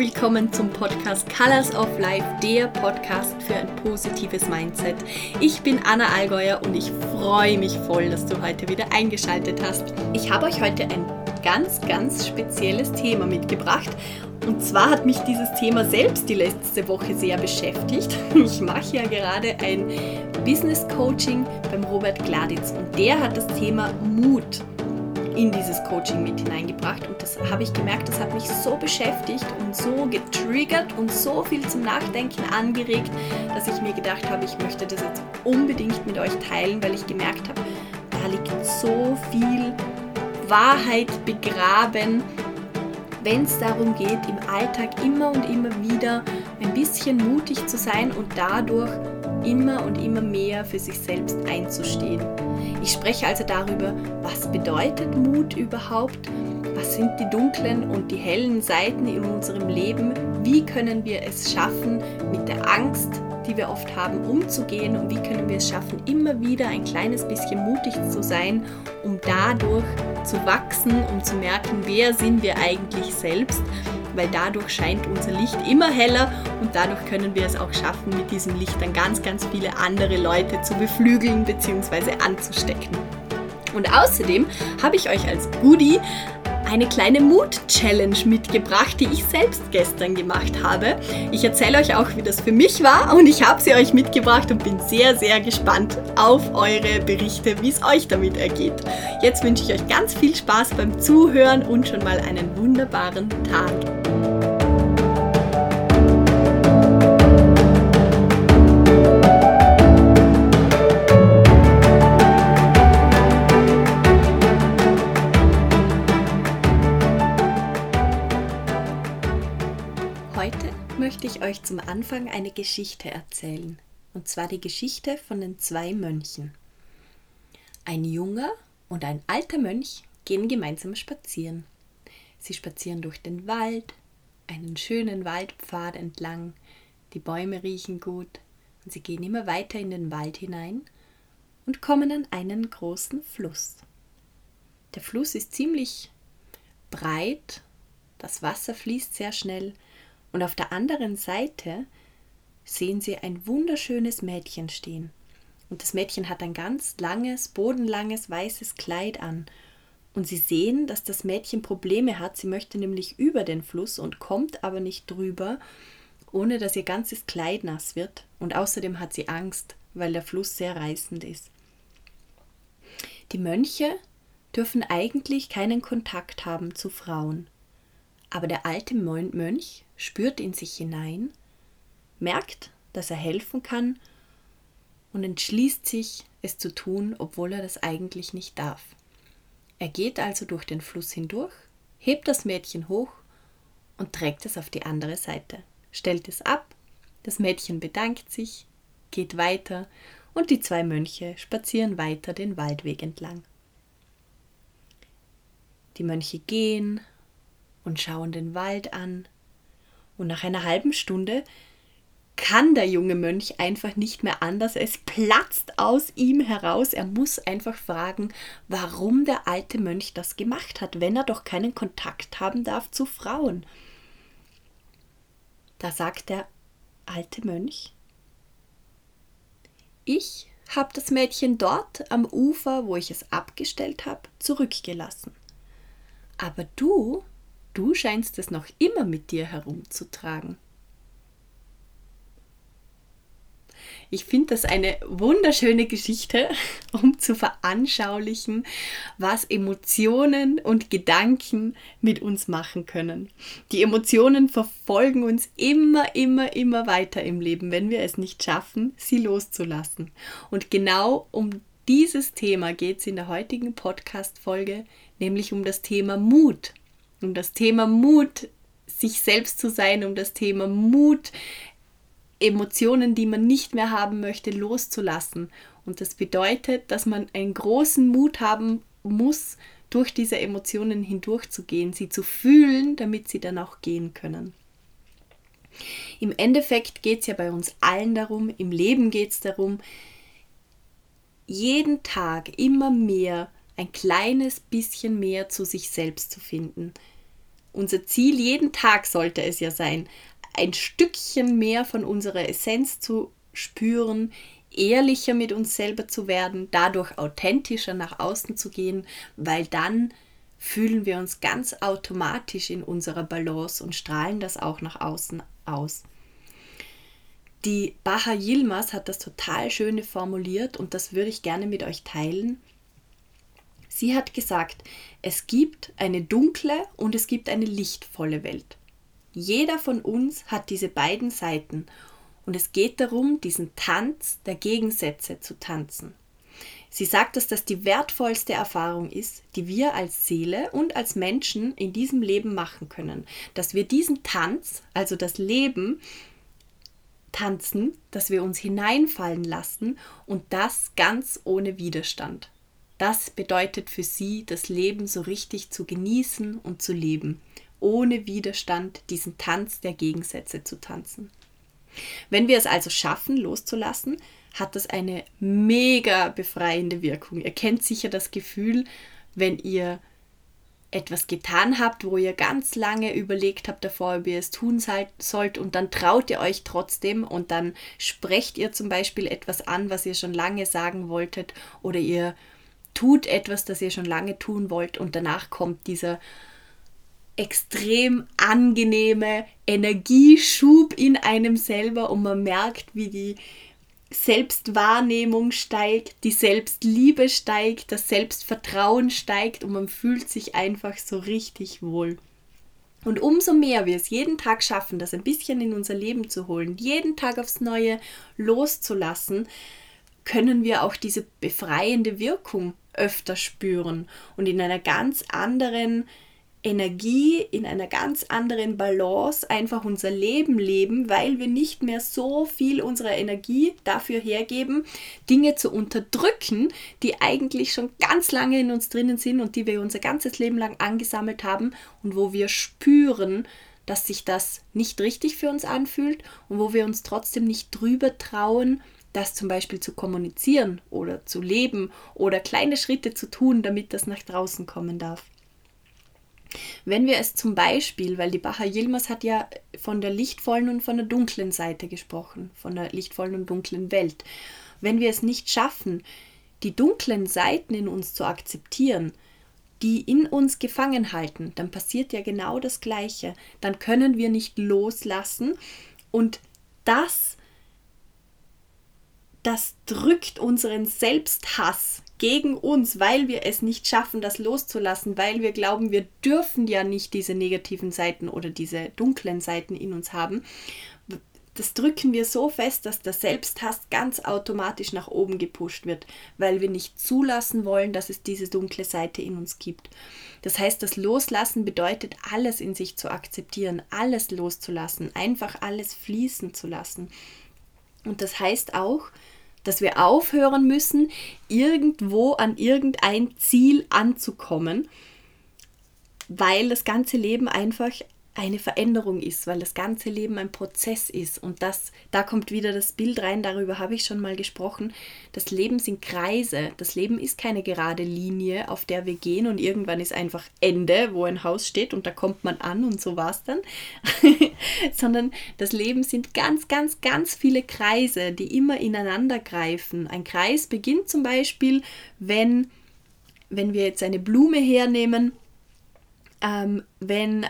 willkommen zum Podcast Colors of Life, der Podcast für ein positives Mindset. Ich bin Anna Allgäuer und ich freue mich voll, dass du heute wieder eingeschaltet hast. Ich habe euch heute ein ganz, ganz spezielles Thema mitgebracht. Und zwar hat mich dieses Thema selbst die letzte Woche sehr beschäftigt. Ich mache ja gerade ein Business Coaching beim Robert Gladitz und der hat das Thema Mut in dieses Coaching mit hineingebracht. Und das habe ich gemerkt, das hat mich so beschäftigt und so getriggert und so viel zum Nachdenken angeregt, dass ich mir gedacht habe, ich möchte das jetzt unbedingt mit euch teilen, weil ich gemerkt habe, da liegt so viel Wahrheit begraben, wenn es darum geht, im Alltag immer und immer wieder ein bisschen mutig zu sein und dadurch immer und immer mehr für sich selbst einzustehen. Ich spreche also darüber, was bedeutet Mut überhaupt, was sind die dunklen und die hellen Seiten in unserem Leben, wie können wir es schaffen, mit der Angst, die wir oft haben, umzugehen? Und wie können wir es schaffen, immer wieder ein kleines bisschen mutig zu sein, um dadurch zu wachsen, um zu merken, wer sind wir eigentlich selbst weil dadurch scheint unser Licht immer heller und dadurch können wir es auch schaffen, mit diesem Licht dann ganz, ganz viele andere Leute zu beflügeln bzw. anzustecken. Und außerdem habe ich euch als Goodie eine kleine Mut-Challenge mitgebracht, die ich selbst gestern gemacht habe. Ich erzähle euch auch, wie das für mich war und ich habe sie euch mitgebracht und bin sehr, sehr gespannt auf eure Berichte, wie es euch damit ergeht. Jetzt wünsche ich euch ganz viel Spaß beim Zuhören und schon mal einen wunderbaren Tag. Euch zum Anfang eine Geschichte erzählen, und zwar die Geschichte von den zwei Mönchen. Ein junger und ein alter Mönch gehen gemeinsam spazieren. Sie spazieren durch den Wald, einen schönen Waldpfad entlang, die Bäume riechen gut, und sie gehen immer weiter in den Wald hinein und kommen an einen großen Fluss. Der Fluss ist ziemlich breit, das Wasser fließt sehr schnell und auf der anderen Seite sehen Sie ein wunderschönes Mädchen stehen. Und das Mädchen hat ein ganz langes, bodenlanges, weißes Kleid an. Und Sie sehen, dass das Mädchen Probleme hat. Sie möchte nämlich über den Fluss und kommt aber nicht drüber, ohne dass ihr ganzes Kleid nass wird. Und außerdem hat sie Angst, weil der Fluss sehr reißend ist. Die Mönche dürfen eigentlich keinen Kontakt haben zu Frauen. Aber der alte Mönch spürt in sich hinein, merkt, dass er helfen kann und entschließt sich, es zu tun, obwohl er das eigentlich nicht darf. Er geht also durch den Fluss hindurch, hebt das Mädchen hoch und trägt es auf die andere Seite, stellt es ab, das Mädchen bedankt sich, geht weiter und die zwei Mönche spazieren weiter den Waldweg entlang. Die Mönche gehen, und schauen den Wald an. Und nach einer halben Stunde kann der junge Mönch einfach nicht mehr anders. Es platzt aus ihm heraus. Er muss einfach fragen, warum der alte Mönch das gemacht hat, wenn er doch keinen Kontakt haben darf zu Frauen. Da sagt der alte Mönch, ich habe das Mädchen dort am Ufer, wo ich es abgestellt habe, zurückgelassen. Aber du Du scheinst es noch immer mit dir herumzutragen. Ich finde das eine wunderschöne Geschichte, um zu veranschaulichen, was Emotionen und Gedanken mit uns machen können. Die Emotionen verfolgen uns immer, immer, immer weiter im Leben, wenn wir es nicht schaffen, sie loszulassen. Und genau um dieses Thema geht es in der heutigen Podcast-Folge, nämlich um das Thema Mut um das Thema Mut, sich selbst zu sein, um das Thema Mut, Emotionen, die man nicht mehr haben möchte, loszulassen. Und das bedeutet, dass man einen großen Mut haben muss, durch diese Emotionen hindurchzugehen, sie zu fühlen, damit sie dann auch gehen können. Im Endeffekt geht es ja bei uns allen darum, im Leben geht es darum, jeden Tag immer mehr ein kleines bisschen mehr zu sich selbst zu finden, Unser Ziel jeden Tag sollte es ja sein, ein Stückchen mehr von unserer Essenz zu spüren, ehrlicher mit uns selber zu werden, dadurch authentischer nach außen zu gehen, weil dann fühlen wir uns ganz automatisch in unserer Balance und strahlen das auch nach außen aus. Die Baha Yilmaz hat das total schöne formuliert und das würde ich gerne mit euch teilen. Sie hat gesagt, es gibt eine dunkle und es gibt eine lichtvolle Welt. Jeder von uns hat diese beiden Seiten und es geht darum, diesen Tanz der Gegensätze zu tanzen. Sie sagt, dass das die wertvollste Erfahrung ist, die wir als Seele und als Menschen in diesem Leben machen können. Dass wir diesen Tanz, also das Leben, tanzen, dass wir uns hineinfallen lassen und das ganz ohne Widerstand. Das bedeutet für sie, das Leben so richtig zu genießen und zu leben, ohne Widerstand diesen Tanz der Gegensätze zu tanzen. Wenn wir es also schaffen, loszulassen, hat das eine mega befreiende Wirkung. Ihr kennt sicher das Gefühl, wenn ihr etwas getan habt, wo ihr ganz lange überlegt habt davor, ob ihr es tun sollt und dann traut ihr euch trotzdem und dann sprecht ihr zum Beispiel etwas an, was ihr schon lange sagen wolltet oder ihr tut etwas, das ihr schon lange tun wollt und danach kommt dieser extrem angenehme Energieschub in einem selber und man merkt, wie die Selbstwahrnehmung steigt, die Selbstliebe steigt, das Selbstvertrauen steigt und man fühlt sich einfach so richtig wohl. Und umso mehr wir es jeden Tag schaffen, das ein bisschen in unser Leben zu holen, jeden Tag aufs Neue loszulassen, können wir auch diese befreiende Wirkung öfter spüren und in einer ganz anderen Energie in einer ganz anderen Balance einfach unser Leben leben, weil wir nicht mehr so viel unserer Energie dafür hergeben, Dinge zu unterdrücken, die eigentlich schon ganz lange in uns drinnen sind und die wir unser ganzes Leben lang angesammelt haben und wo wir spüren, dass sich das nicht richtig für uns anfühlt und wo wir uns trotzdem nicht drüber trauen, das zum Beispiel zu kommunizieren oder zu leben oder kleine Schritte zu tun, damit das nach draußen kommen darf. Wenn wir es zum Beispiel, weil die Baha Yilmaz hat ja von der lichtvollen und von der dunklen Seite gesprochen, von der lichtvollen und dunklen Welt. Wenn wir es nicht schaffen, die dunklen Seiten in uns zu akzeptieren, die in uns gefangen halten, dann passiert ja genau das Gleiche. Dann können wir nicht loslassen und das, das drückt unseren Selbsthass gegen uns, weil wir es nicht schaffen, das loszulassen, weil wir glauben, wir dürfen ja nicht diese negativen Seiten oder diese dunklen Seiten in uns haben. Das drücken wir so fest, dass der Selbsthass ganz automatisch nach oben gepusht wird, weil wir nicht zulassen wollen, dass es diese dunkle Seite in uns gibt. Das heißt, das Loslassen bedeutet, alles in sich zu akzeptieren, alles loszulassen, einfach alles fließen zu lassen. Und das heißt auch, dass wir aufhören müssen, irgendwo an irgendein Ziel anzukommen, weil das ganze Leben einfach eine Veränderung ist, weil das ganze Leben ein Prozess ist. Und das, da kommt wieder das Bild rein, darüber habe ich schon mal gesprochen. Das Leben sind Kreise. Das Leben ist keine gerade Linie, auf der wir gehen und irgendwann ist einfach Ende, wo ein Haus steht und da kommt man an und so war es dann. Sondern das Leben sind ganz, ganz, ganz viele Kreise, die immer ineinander greifen. Ein Kreis beginnt zum Beispiel, wenn, wenn wir jetzt eine Blume hernehmen, ähm, wenn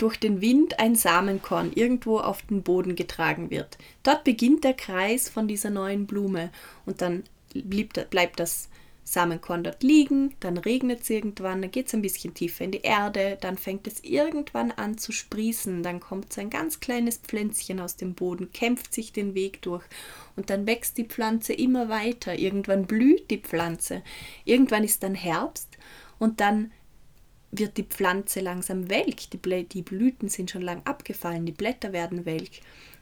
durch den Wind ein Samenkorn irgendwo auf den Boden getragen wird. Dort beginnt der Kreis von dieser neuen Blume und dann bleibt das Samenkorn dort liegen, dann regnet es irgendwann, dann geht es ein bisschen tiefer in die Erde, dann fängt es irgendwann an zu sprießen, dann kommt so ein ganz kleines Pflänzchen aus dem Boden, kämpft sich den Weg durch und dann wächst die Pflanze immer weiter, irgendwann blüht die Pflanze, irgendwann ist dann Herbst und dann wird die Pflanze langsam welk, die, die Blüten sind schon lang abgefallen, die Blätter werden welk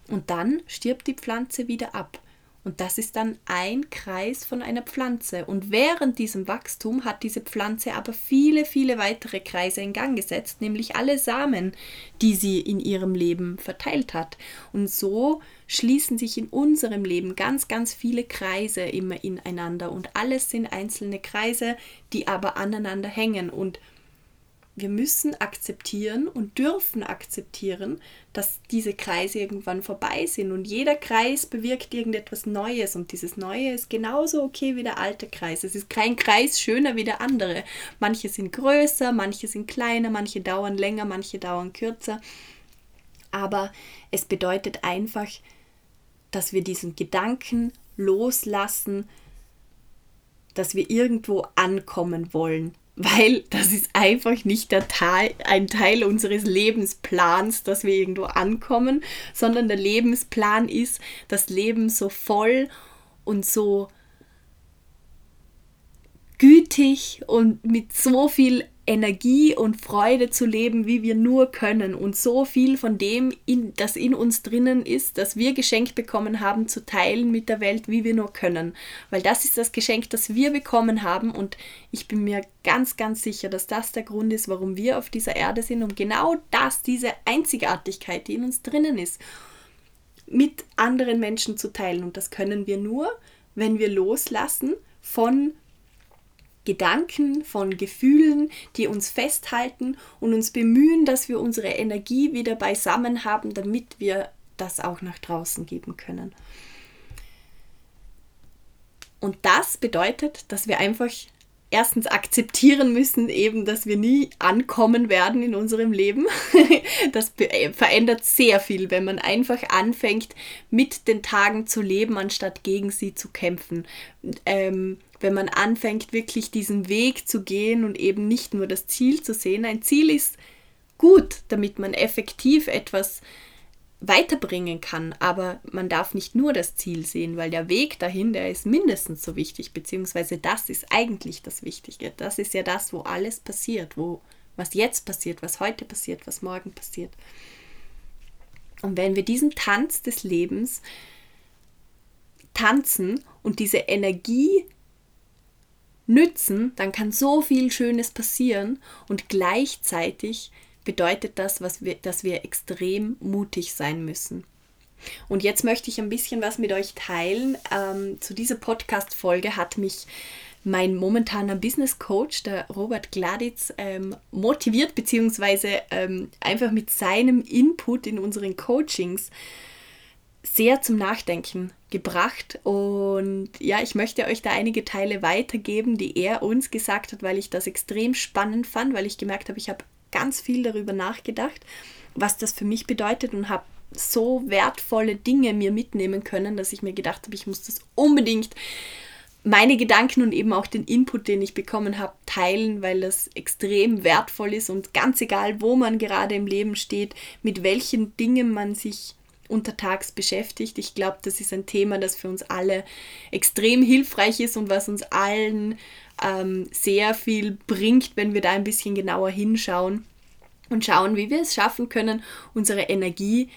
und dann stirbt die Pflanze wieder ab. Und das ist dann ein Kreis von einer Pflanze. Und während diesem Wachstum hat diese Pflanze aber viele, viele weitere Kreise in Gang gesetzt, nämlich alle Samen, die sie in ihrem Leben verteilt hat. Und so schließen sich in unserem Leben ganz, ganz viele Kreise immer ineinander. Und alles sind einzelne Kreise, die aber aneinander hängen. Und wir müssen akzeptieren und dürfen akzeptieren, dass diese Kreise irgendwann vorbei sind. Und jeder Kreis bewirkt irgendetwas Neues. Und dieses Neue ist genauso okay wie der alte Kreis. Es ist kein Kreis schöner wie der andere. Manche sind größer, manche sind kleiner, manche dauern länger, manche dauern kürzer. Aber es bedeutet einfach, dass wir diesen Gedanken loslassen, dass wir irgendwo ankommen wollen weil das ist einfach nicht der Teil, ein Teil unseres Lebensplans, dass wir irgendwo ankommen, sondern der Lebensplan ist, das Leben so voll und so gütig und mit so viel Energie und Freude zu leben, wie wir nur können und so viel von dem, in, das in uns drinnen ist, das wir geschenkt bekommen haben, zu teilen mit der Welt, wie wir nur können. Weil das ist das Geschenk, das wir bekommen haben und ich bin mir ganz, ganz sicher, dass das der Grund ist, warum wir auf dieser Erde sind, um genau das, diese Einzigartigkeit, die in uns drinnen ist, mit anderen Menschen zu teilen. Und das können wir nur, wenn wir loslassen von Gedanken, von Gefühlen, die uns festhalten und uns bemühen, dass wir unsere Energie wieder beisammen haben, damit wir das auch nach draußen geben können. Und das bedeutet, dass wir einfach erstens akzeptieren müssen, eben, dass wir nie ankommen werden in unserem Leben. Das äh, verändert sehr viel, wenn man einfach anfängt, mit den Tagen zu leben, anstatt gegen sie zu kämpfen. Ähm, wenn man anfängt, wirklich diesen Weg zu gehen und eben nicht nur das Ziel zu sehen. Ein Ziel ist gut, damit man effektiv etwas weiterbringen kann, aber man darf nicht nur das Ziel sehen, weil der Weg dahin, der ist mindestens so wichtig, beziehungsweise das ist eigentlich das Wichtige. Das ist ja das, wo alles passiert, wo was jetzt passiert, was heute passiert, was morgen passiert. Und wenn wir diesen Tanz des Lebens tanzen und diese Energie nützen, dann kann so viel Schönes passieren und gleichzeitig bedeutet das, wir, dass wir extrem mutig sein müssen. Und jetzt möchte ich ein bisschen was mit euch teilen. Ähm, zu dieser Podcast-Folge hat mich mein momentaner Business Coach, der Robert Gladitz, ähm, motiviert, beziehungsweise ähm, einfach mit seinem Input in unseren Coachings sehr zum Nachdenken gebracht. Und ja, ich möchte euch da einige Teile weitergeben, die er uns gesagt hat, weil ich das extrem spannend fand, weil ich gemerkt habe, ich habe ganz viel darüber nachgedacht, was das für mich bedeutet und habe so wertvolle Dinge mir mitnehmen können, dass ich mir gedacht habe, ich muss das unbedingt meine Gedanken und eben auch den Input, den ich bekommen habe, teilen, weil das extrem wertvoll ist und ganz egal, wo man gerade im Leben steht, mit welchen Dingen man sich untertags beschäftigt. Ich glaube, das ist ein Thema, das für uns alle extrem hilfreich ist und was uns allen ähm, sehr viel bringt, wenn wir da ein bisschen genauer hinschauen und schauen, wie wir es schaffen können, unsere Energie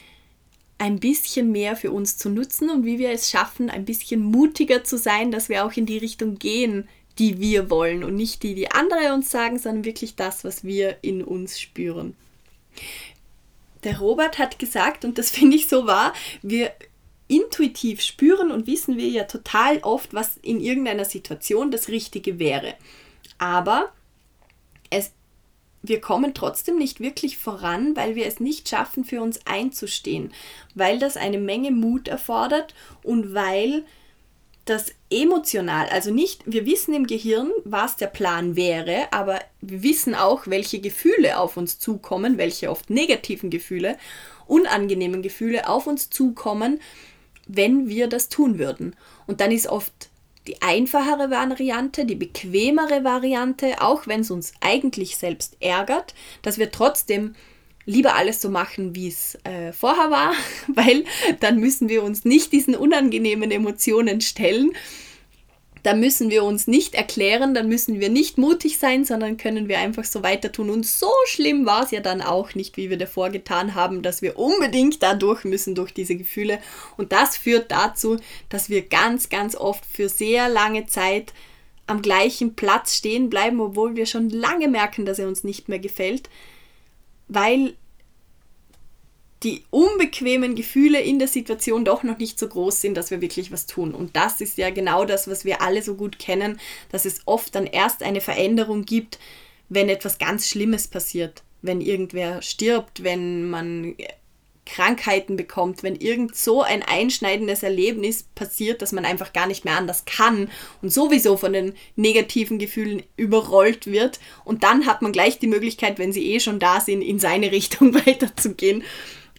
ein bisschen mehr für uns zu nutzen und wie wir es schaffen, ein bisschen mutiger zu sein, dass wir auch in die Richtung gehen, die wir wollen und nicht die, die andere uns sagen, sondern wirklich das, was wir in uns spüren. Der Robert hat gesagt, und das finde ich so wahr, wir intuitiv spüren und wissen wir ja total oft, was in irgendeiner Situation das Richtige wäre. Aber es, wir kommen trotzdem nicht wirklich voran, weil wir es nicht schaffen, für uns einzustehen, weil das eine Menge Mut erfordert und weil das emotional, also nicht, wir wissen im Gehirn, was der Plan wäre, aber wir wissen auch, welche Gefühle auf uns zukommen, welche oft negativen Gefühle, unangenehmen Gefühle auf uns zukommen, wenn wir das tun würden. Und dann ist oft die einfachere Variante, die bequemere Variante, auch wenn es uns eigentlich selbst ärgert, dass wir trotzdem lieber alles so machen, wie es äh, vorher war, weil dann müssen wir uns nicht diesen unangenehmen Emotionen stellen. Da müssen wir uns nicht erklären, dann müssen wir nicht mutig sein, sondern können wir einfach so weiter tun. Und so schlimm war es ja dann auch nicht, wie wir davor getan haben, dass wir unbedingt da durch müssen durch diese Gefühle. Und das führt dazu, dass wir ganz, ganz oft für sehr lange Zeit am gleichen Platz stehen bleiben, obwohl wir schon lange merken, dass er uns nicht mehr gefällt weil die unbequemen Gefühle in der Situation doch noch nicht so groß sind, dass wir wirklich was tun. Und das ist ja genau das, was wir alle so gut kennen, dass es oft dann erst eine Veränderung gibt, wenn etwas ganz Schlimmes passiert, wenn irgendwer stirbt, wenn man Krankheiten bekommt, wenn irgend so ein einschneidendes Erlebnis passiert, dass man einfach gar nicht mehr anders kann und sowieso von den negativen Gefühlen überrollt wird und dann hat man gleich die Möglichkeit, wenn sie eh schon da sind, in seine Richtung weiterzugehen.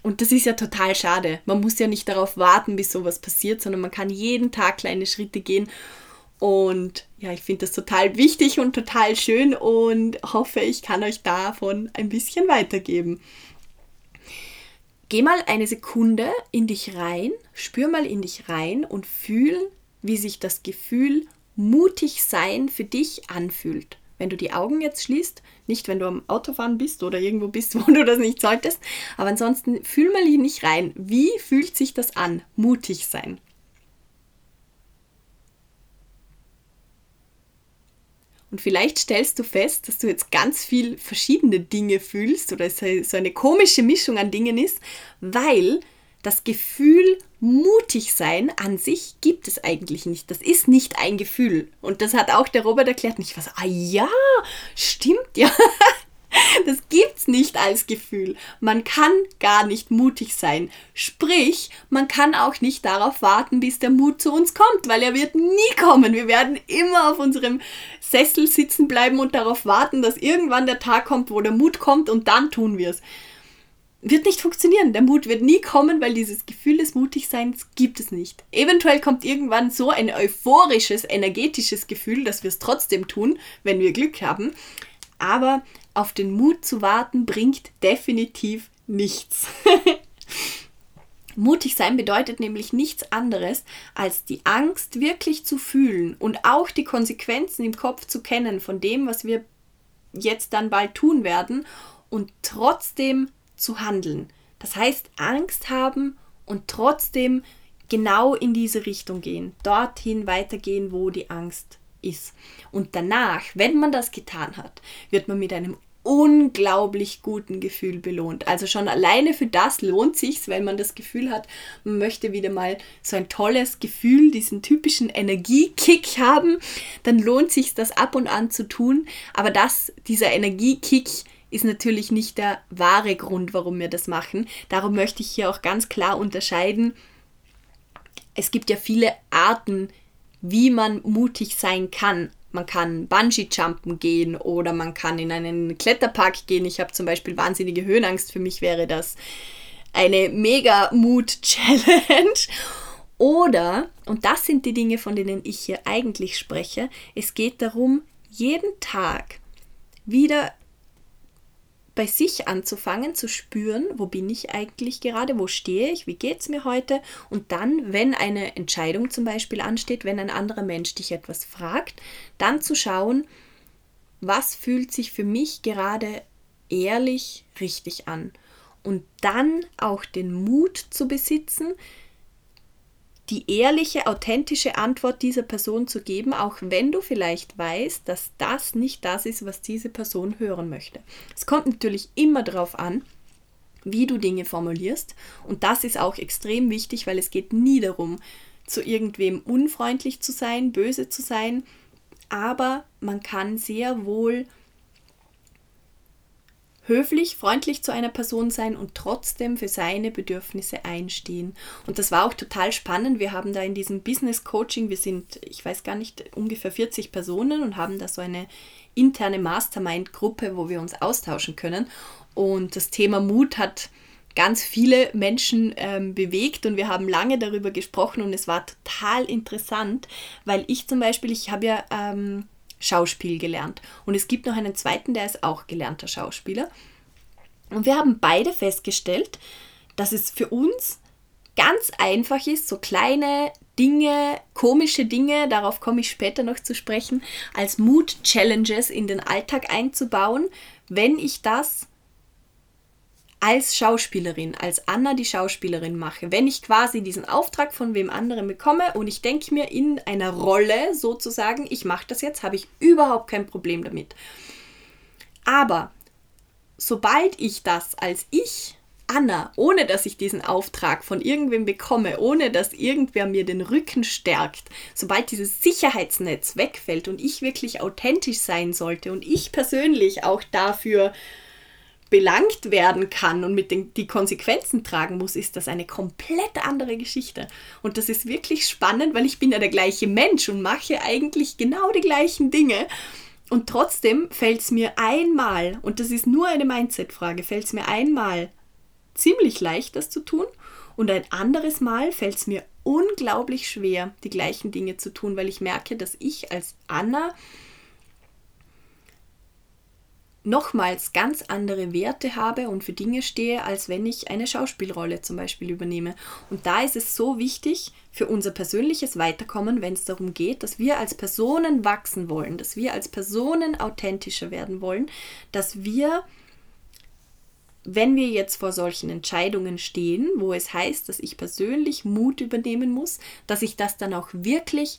Und das ist ja total schade. Man muss ja nicht darauf warten, bis sowas passiert, sondern man kann jeden Tag kleine Schritte gehen. Und ja, ich finde das total wichtig und total schön und hoffe, ich kann euch davon ein bisschen weitergeben. Geh mal eine Sekunde in dich rein, spür mal in dich rein und fühl, wie sich das Gefühl mutig sein für dich anfühlt. Wenn du die Augen jetzt schließt, nicht wenn du am Autofahren bist oder irgendwo bist, wo du das nicht solltest, aber ansonsten fühl mal in dich rein. Wie fühlt sich das an? Mutig sein. Und vielleicht stellst du fest, dass du jetzt ganz viel verschiedene Dinge fühlst oder es so eine komische Mischung an Dingen ist, weil das Gefühl mutig sein an sich gibt es eigentlich nicht. Das ist nicht ein Gefühl. Und das hat auch der Robert erklärt. Nicht was, ah ja, stimmt ja. Das gibt's nicht als Gefühl. Man kann gar nicht mutig sein. Sprich, man kann auch nicht darauf warten, bis der Mut zu uns kommt, weil er wird nie kommen. Wir werden immer auf unserem Sessel sitzen bleiben und darauf warten, dass irgendwann der Tag kommt, wo der Mut kommt und dann tun wir es. Wird nicht funktionieren. Der Mut wird nie kommen, weil dieses Gefühl des Mutigseins gibt es nicht. Eventuell kommt irgendwann so ein euphorisches, energetisches Gefühl, dass wir es trotzdem tun, wenn wir Glück haben. Aber auf den Mut zu warten bringt definitiv nichts. Mutig sein bedeutet nämlich nichts anderes, als die Angst wirklich zu fühlen und auch die Konsequenzen im Kopf zu kennen von dem, was wir jetzt dann bald tun werden und trotzdem zu handeln. Das heißt, Angst haben und trotzdem genau in diese Richtung gehen, dorthin weitergehen, wo die Angst ist. Und danach, wenn man das getan hat, wird man mit einem unglaublich guten Gefühl belohnt. Also schon alleine für das lohnt sich's, wenn man das Gefühl hat, man möchte wieder mal so ein tolles Gefühl, diesen typischen Energiekick haben, dann lohnt sich das ab und an zu tun. Aber das, dieser Energiekick ist natürlich nicht der wahre Grund, warum wir das machen. Darum möchte ich hier auch ganz klar unterscheiden. Es gibt ja viele Arten, wie man mutig sein kann. Man kann Bungee-Jumpen gehen oder man kann in einen Kletterpark gehen. Ich habe zum Beispiel wahnsinnige Höhenangst. Für mich wäre das eine Mega-Mood-Challenge. Oder, und das sind die Dinge, von denen ich hier eigentlich spreche, es geht darum, jeden Tag wieder bei sich anzufangen, zu spüren, wo bin ich eigentlich gerade, wo stehe ich, wie geht es mir heute? Und dann, wenn eine Entscheidung zum Beispiel ansteht, wenn ein anderer Mensch dich etwas fragt, dann zu schauen, was fühlt sich für mich gerade ehrlich richtig an? Und dann auch den Mut zu besitzen, die ehrliche, authentische Antwort dieser Person zu geben, auch wenn du vielleicht weißt, dass das nicht das ist, was diese Person hören möchte. Es kommt natürlich immer darauf an, wie du Dinge formulierst und das ist auch extrem wichtig, weil es geht nie darum, zu irgendwem unfreundlich zu sein, böse zu sein, aber man kann sehr wohl höflich, freundlich zu einer Person sein und trotzdem für seine Bedürfnisse einstehen. Und das war auch total spannend. Wir haben da in diesem Business Coaching, wir sind, ich weiß gar nicht, ungefähr 40 Personen und haben da so eine interne Mastermind-Gruppe, wo wir uns austauschen können. Und das Thema Mut hat ganz viele Menschen ähm, bewegt und wir haben lange darüber gesprochen und es war total interessant, weil ich zum Beispiel, ich habe ja ähm, Schauspiel gelernt. Und es gibt noch einen zweiten, der ist auch gelernter Schauspieler. Und wir haben beide festgestellt, dass es für uns ganz einfach ist, so kleine Dinge, komische Dinge, darauf komme ich später noch zu sprechen, als Mood-Challenges in den Alltag einzubauen, wenn ich das als Schauspielerin, als Anna die Schauspielerin mache, wenn ich quasi diesen Auftrag von wem anderen bekomme und ich denke mir in einer Rolle sozusagen, ich mache das jetzt, habe ich überhaupt kein Problem damit. Aber sobald ich das als ich Anna, ohne dass ich diesen Auftrag von irgendwem bekomme, ohne dass irgendwer mir den Rücken stärkt, sobald dieses Sicherheitsnetz wegfällt und ich wirklich authentisch sein sollte und ich persönlich auch dafür belangt werden kann und mit den die Konsequenzen tragen muss, ist das eine komplett andere Geschichte. Und das ist wirklich spannend, weil ich bin ja der gleiche Mensch und mache eigentlich genau die gleichen Dinge. Und trotzdem fällt es mir einmal, und das ist nur eine Mindset-Frage, fällt es mir einmal ziemlich leicht, das zu tun. Und ein anderes Mal fällt es mir unglaublich schwer, die gleichen Dinge zu tun, weil ich merke, dass ich als Anna nochmals ganz andere Werte habe und für Dinge stehe, als wenn ich eine Schauspielrolle zum Beispiel übernehme. Und da ist es so wichtig für unser persönliches Weiterkommen, wenn es darum geht, dass wir als Personen wachsen wollen, dass wir als Personen authentischer werden wollen, dass wir, wenn wir jetzt vor solchen Entscheidungen stehen, wo es heißt, dass ich persönlich Mut übernehmen muss, dass ich das dann auch wirklich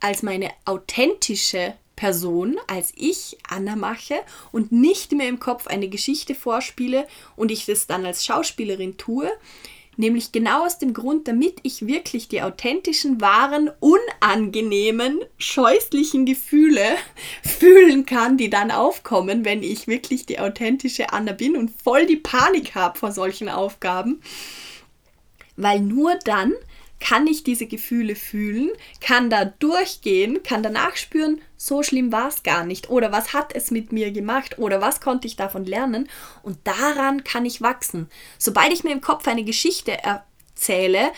als meine authentische Person als ich, Anna, mache und nicht mehr im Kopf eine Geschichte vorspiele und ich das dann als Schauspielerin tue. Nämlich genau aus dem Grund, damit ich wirklich die authentischen, wahren, unangenehmen, scheußlichen Gefühle fühlen kann, die dann aufkommen, wenn ich wirklich die authentische Anna bin und voll die Panik habe vor solchen Aufgaben. Weil nur dann kann ich diese Gefühle fühlen, kann da durchgehen, kann danach spüren, so schlimm war es gar nicht. Oder was hat es mit mir gemacht? Oder was konnte ich davon lernen? Und daran kann ich wachsen. Sobald ich mir im Kopf eine Geschichte erzähle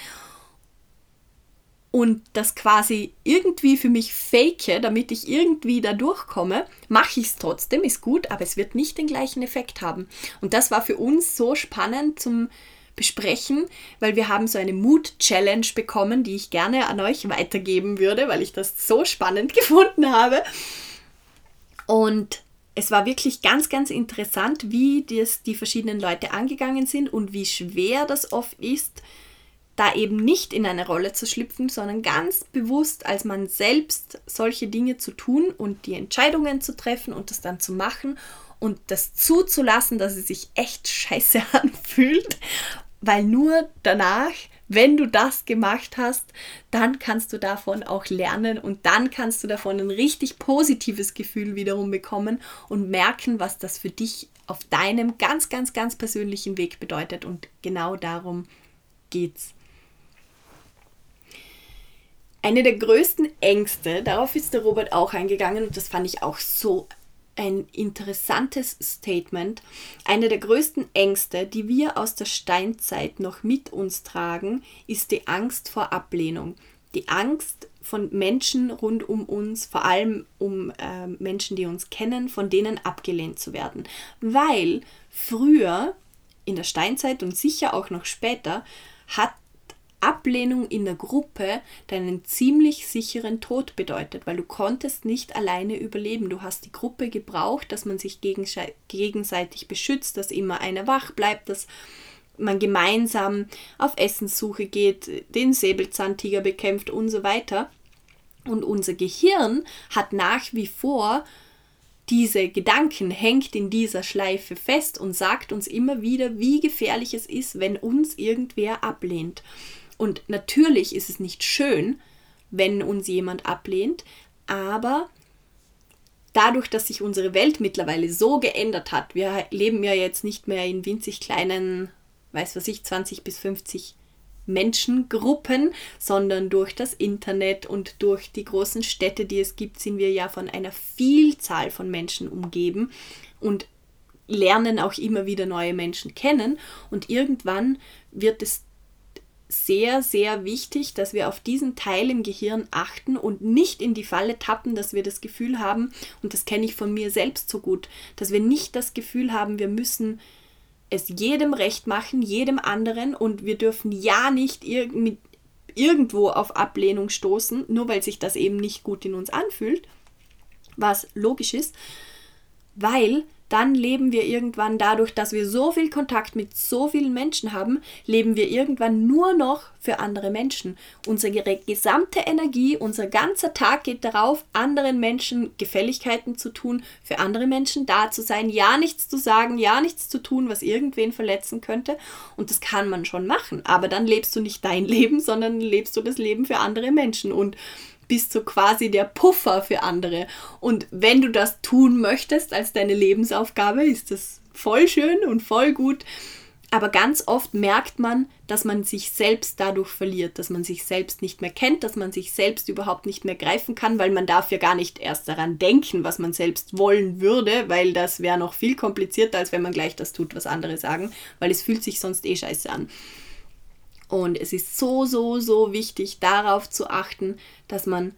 und das quasi irgendwie für mich fake, damit ich irgendwie da durchkomme, mache ich es trotzdem, ist gut, aber es wird nicht den gleichen Effekt haben. Und das war für uns so spannend zum besprechen, weil wir haben so eine Mood-Challenge bekommen, die ich gerne an euch weitergeben würde, weil ich das so spannend gefunden habe. Und es war wirklich ganz, ganz interessant, wie das die verschiedenen Leute angegangen sind und wie schwer das oft ist, da eben nicht in eine Rolle zu schlüpfen, sondern ganz bewusst als man selbst solche Dinge zu tun und die Entscheidungen zu treffen und das dann zu machen und das zuzulassen, dass es sich echt scheiße anfühlt weil nur danach, wenn du das gemacht hast, dann kannst du davon auch lernen und dann kannst du davon ein richtig positives Gefühl wiederum bekommen und merken, was das für dich auf deinem ganz, ganz, ganz persönlichen Weg bedeutet. Und genau darum geht's. Eine der größten Ängste, darauf ist der Robert auch eingegangen und das fand ich auch so ein interessantes Statement. Eine der größten Ängste, die wir aus der Steinzeit noch mit uns tragen, ist die Angst vor Ablehnung. Die Angst von Menschen rund um uns, vor allem um äh, Menschen, die uns kennen, von denen abgelehnt zu werden. Weil früher, in der Steinzeit und sicher auch noch später, hat Ablehnung in der Gruppe deinen ziemlich sicheren Tod bedeutet, weil du konntest nicht alleine überleben. Du hast die Gruppe gebraucht, dass man sich gegenseitig beschützt, dass immer einer wach bleibt, dass man gemeinsam auf Essenssuche geht, den Säbelzahntiger bekämpft und so weiter. Und unser Gehirn hat nach wie vor diese Gedanken, hängt in dieser Schleife fest und sagt uns immer wieder, wie gefährlich es ist, wenn uns irgendwer ablehnt. Und natürlich ist es nicht schön, wenn uns jemand ablehnt, aber dadurch, dass sich unsere Welt mittlerweile so geändert hat, wir leben ja jetzt nicht mehr in winzig kleinen, weiß was ich, 20 bis 50 Menschengruppen, sondern durch das Internet und durch die großen Städte, die es gibt, sind wir ja von einer Vielzahl von Menschen umgeben und lernen auch immer wieder neue Menschen kennen. Und irgendwann wird es sehr, sehr wichtig, dass wir auf diesen Teil im Gehirn achten und nicht in die Falle tappen, dass wir das Gefühl haben, und das kenne ich von mir selbst so gut, dass wir nicht das Gefühl haben, wir müssen es jedem recht machen, jedem anderen und wir dürfen ja nicht ir mit irgendwo auf Ablehnung stoßen, nur weil sich das eben nicht gut in uns anfühlt, was logisch ist, weil dann leben wir irgendwann dadurch, dass wir so viel Kontakt mit so vielen Menschen haben, leben wir irgendwann nur noch für andere Menschen. Unsere gesamte Energie, unser ganzer Tag geht darauf, anderen Menschen Gefälligkeiten zu tun, für andere Menschen da zu sein, ja nichts zu sagen, ja nichts zu tun, was irgendwen verletzen könnte. Und das kann man schon machen, aber dann lebst du nicht dein Leben, sondern lebst du das Leben für andere Menschen. Und bist du quasi der Puffer für andere. Und wenn du das tun möchtest als deine Lebensaufgabe, ist das voll schön und voll gut. Aber ganz oft merkt man, dass man sich selbst dadurch verliert, dass man sich selbst nicht mehr kennt, dass man sich selbst überhaupt nicht mehr greifen kann, weil man darf ja gar nicht erst daran denken, was man selbst wollen würde, weil das wäre noch viel komplizierter, als wenn man gleich das tut, was andere sagen, weil es fühlt sich sonst eh scheiße an. Und es ist so, so, so wichtig, darauf zu achten, dass man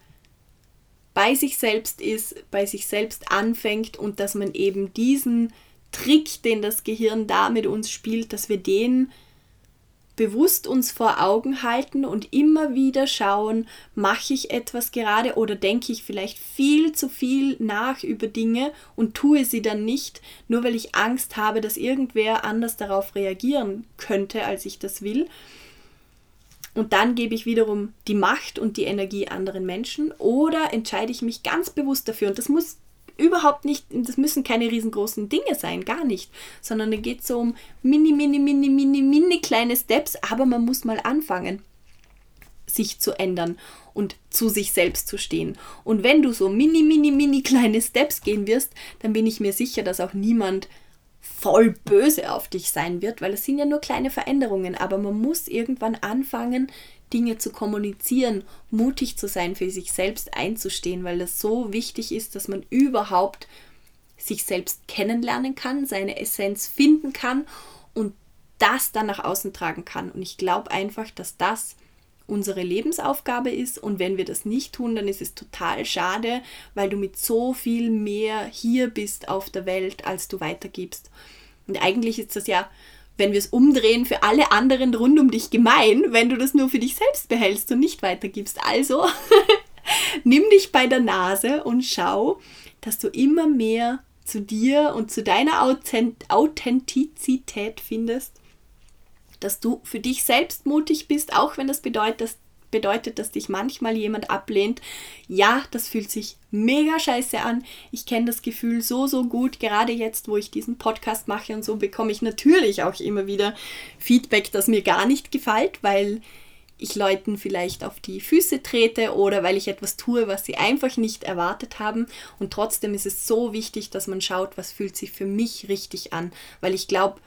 bei sich selbst ist, bei sich selbst anfängt und dass man eben diesen Trick, den das Gehirn da mit uns spielt, dass wir den bewusst uns vor Augen halten und immer wieder schauen, mache ich etwas gerade oder denke ich vielleicht viel zu viel nach über Dinge und tue sie dann nicht, nur weil ich Angst habe, dass irgendwer anders darauf reagieren könnte, als ich das will. Und dann gebe ich wiederum die Macht und die Energie anderen Menschen oder entscheide ich mich ganz bewusst dafür. Und das muss überhaupt nicht, das müssen keine riesengroßen Dinge sein, gar nicht, sondern da geht es so um mini, mini, mini, mini, mini kleine Steps, aber man muss mal anfangen, sich zu ändern und zu sich selbst zu stehen. Und wenn du so mini, mini, mini kleine Steps gehen wirst, dann bin ich mir sicher, dass auch niemand voll böse auf dich sein wird, weil es sind ja nur kleine Veränderungen, aber man muss irgendwann anfangen, Dinge zu kommunizieren, mutig zu sein, für sich selbst einzustehen, weil das so wichtig ist, dass man überhaupt sich selbst kennenlernen kann, seine Essenz finden kann und das dann nach außen tragen kann. Und ich glaube einfach, dass das unsere Lebensaufgabe ist und wenn wir das nicht tun, dann ist es total schade, weil du mit so viel mehr hier bist auf der Welt, als du weitergibst. Und eigentlich ist das ja, wenn wir es umdrehen, für alle anderen rund um dich gemein, wenn du das nur für dich selbst behältst und nicht weitergibst. Also nimm dich bei der Nase und schau, dass du immer mehr zu dir und zu deiner Authentizität findest dass du für dich selbst mutig bist, auch wenn das bedeutet, dass bedeutet, dass dich manchmal jemand ablehnt. Ja, das fühlt sich mega scheiße an. Ich kenne das Gefühl so, so gut. Gerade jetzt, wo ich diesen Podcast mache und so, bekomme ich natürlich auch immer wieder Feedback, das mir gar nicht gefällt, weil ich Leuten vielleicht auf die Füße trete oder weil ich etwas tue, was sie einfach nicht erwartet haben. Und trotzdem ist es so wichtig, dass man schaut, was fühlt sich für mich richtig an. Weil ich glaube,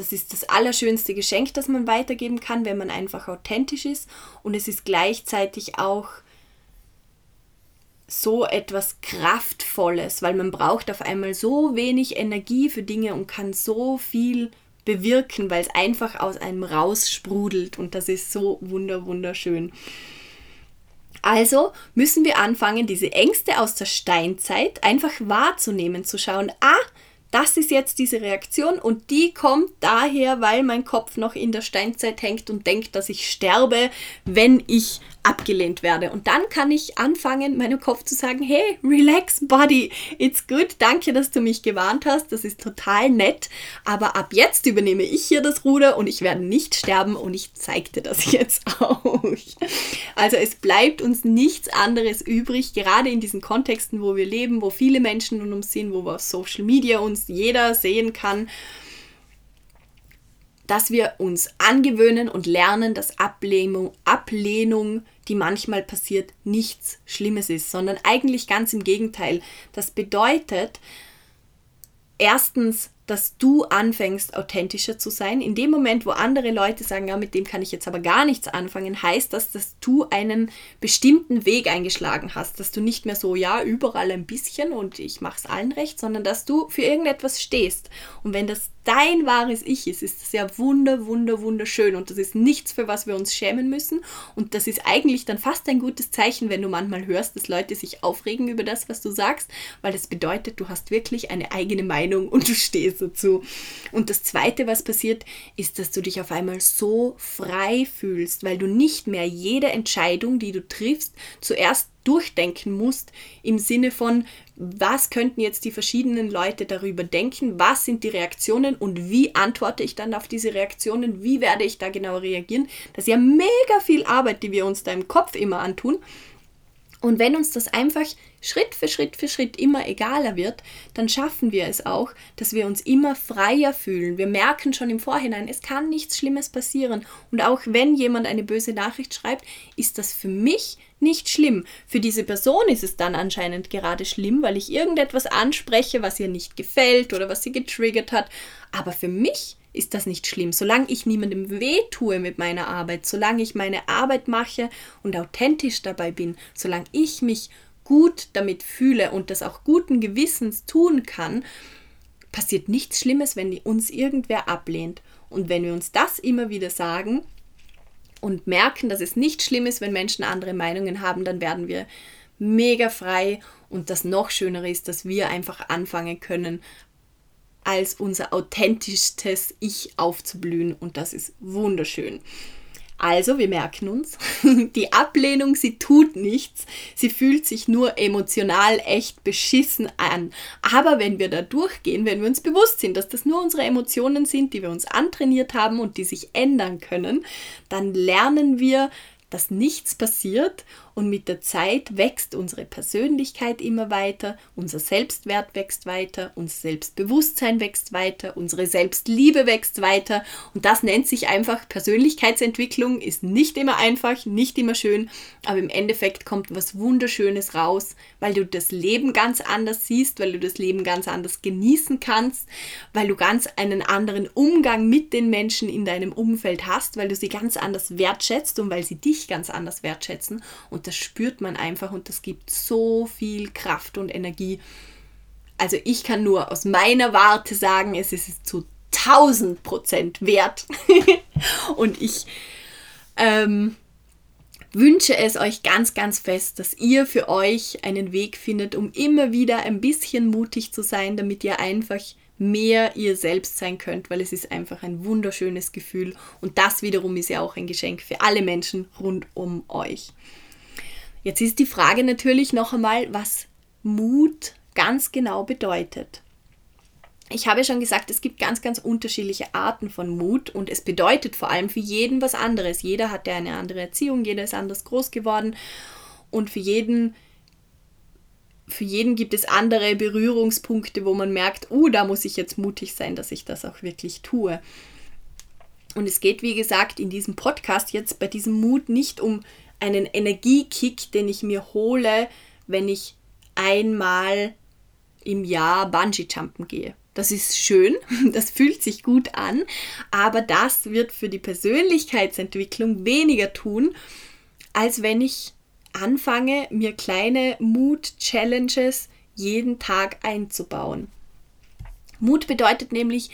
das ist das allerschönste Geschenk, das man weitergeben kann, wenn man einfach authentisch ist. Und es ist gleichzeitig auch so etwas Kraftvolles, weil man braucht auf einmal so wenig Energie für Dinge und kann so viel bewirken, weil es einfach aus einem raussprudelt und das ist so wunder wunderschön. Also müssen wir anfangen, diese Ängste aus der Steinzeit einfach wahrzunehmen, zu schauen, ah, das ist jetzt diese Reaktion und die kommt daher, weil mein Kopf noch in der Steinzeit hängt und denkt, dass ich sterbe, wenn ich abgelehnt werde. Und dann kann ich anfangen, meinem Kopf zu sagen, hey, relax, Body, it's good, danke, dass du mich gewarnt hast, das ist total nett, aber ab jetzt übernehme ich hier das Ruder und ich werde nicht sterben und ich zeige dir das jetzt auch. Also es bleibt uns nichts anderes übrig, gerade in diesen Kontexten, wo wir leben, wo viele Menschen um uns sind, wo wir auf Social Media uns jeder sehen kann, dass wir uns angewöhnen und lernen, dass Ablehnung, Ablehnung, die manchmal passiert, nichts Schlimmes ist, sondern eigentlich ganz im Gegenteil. Das bedeutet, erstens, dass du anfängst, authentischer zu sein. In dem Moment, wo andere Leute sagen, ja, mit dem kann ich jetzt aber gar nichts anfangen, heißt das, dass du einen bestimmten Weg eingeschlagen hast, dass du nicht mehr so, ja, überall ein bisschen und ich mache es allen recht, sondern dass du für irgendetwas stehst. Und wenn das dein wahres Ich ist, ist das ja wunder, wunder, wunderschön und das ist nichts, für was wir uns schämen müssen und das ist eigentlich dann fast ein gutes Zeichen, wenn du manchmal hörst, dass Leute sich aufregen über das, was du sagst, weil das bedeutet, du hast wirklich eine eigene Meinung und du stehst dazu. Und das Zweite, was passiert, ist, dass du dich auf einmal so frei fühlst, weil du nicht mehr jede Entscheidung, die du triffst, zuerst durchdenken musst im Sinne von, was könnten jetzt die verschiedenen Leute darüber denken, was sind die Reaktionen und wie antworte ich dann auf diese Reaktionen, wie werde ich da genau reagieren. Das ist ja mega viel Arbeit, die wir uns da im Kopf immer antun. Und wenn uns das einfach Schritt für Schritt für Schritt immer egaler wird, dann schaffen wir es auch, dass wir uns immer freier fühlen. Wir merken schon im Vorhinein, es kann nichts Schlimmes passieren. Und auch wenn jemand eine böse Nachricht schreibt, ist das für mich nicht schlimm. Für diese Person ist es dann anscheinend gerade schlimm, weil ich irgendetwas anspreche, was ihr nicht gefällt oder was sie getriggert hat. Aber für mich ist das nicht schlimm. Solange ich niemandem weh tue mit meiner Arbeit, solange ich meine Arbeit mache und authentisch dabei bin, solange ich mich gut damit fühle und das auch guten Gewissens tun kann, passiert nichts Schlimmes, wenn uns irgendwer ablehnt. Und wenn wir uns das immer wieder sagen und merken, dass es nicht schlimm ist, wenn Menschen andere Meinungen haben, dann werden wir mega frei und das noch Schönere ist, dass wir einfach anfangen können, als unser authentischstes Ich aufzublühen und das ist wunderschön. Also, wir merken uns, die Ablehnung, sie tut nichts, sie fühlt sich nur emotional echt beschissen an. Aber wenn wir da durchgehen, wenn wir uns bewusst sind, dass das nur unsere Emotionen sind, die wir uns antrainiert haben und die sich ändern können, dann lernen wir, dass nichts passiert und mit der Zeit wächst unsere Persönlichkeit immer weiter, unser Selbstwert wächst weiter, unser Selbstbewusstsein wächst weiter, unsere Selbstliebe wächst weiter. Und das nennt sich einfach Persönlichkeitsentwicklung, ist nicht immer einfach, nicht immer schön, aber im Endeffekt kommt was Wunderschönes raus, weil du das Leben ganz anders siehst, weil du das Leben ganz anders genießen kannst, weil du ganz einen anderen Umgang mit den Menschen in deinem Umfeld hast, weil du sie ganz anders wertschätzt und weil sie dich ganz anders wertschätzen. Und und das spürt man einfach und das gibt so viel Kraft und Energie. Also ich kann nur aus meiner Warte sagen, es ist zu 1000 Prozent wert. und ich ähm, wünsche es euch ganz, ganz fest, dass ihr für euch einen Weg findet, um immer wieder ein bisschen mutig zu sein, damit ihr einfach mehr ihr selbst sein könnt, weil es ist einfach ein wunderschönes Gefühl und das wiederum ist ja auch ein Geschenk für alle Menschen rund um euch. Jetzt ist die Frage natürlich noch einmal, was Mut ganz genau bedeutet. Ich habe schon gesagt, es gibt ganz, ganz unterschiedliche Arten von Mut und es bedeutet vor allem für jeden was anderes. Jeder hat ja eine andere Erziehung, jeder ist anders groß geworden und für jeden, für jeden gibt es andere Berührungspunkte, wo man merkt, oh, da muss ich jetzt mutig sein, dass ich das auch wirklich tue. Und es geht, wie gesagt, in diesem Podcast jetzt bei diesem Mut nicht um einen Energiekick, den ich mir hole, wenn ich einmal im Jahr Bungee-Jumpen gehe. Das ist schön, das fühlt sich gut an, aber das wird für die Persönlichkeitsentwicklung weniger tun, als wenn ich anfange, mir kleine Mut-Challenges jeden Tag einzubauen. Mut bedeutet nämlich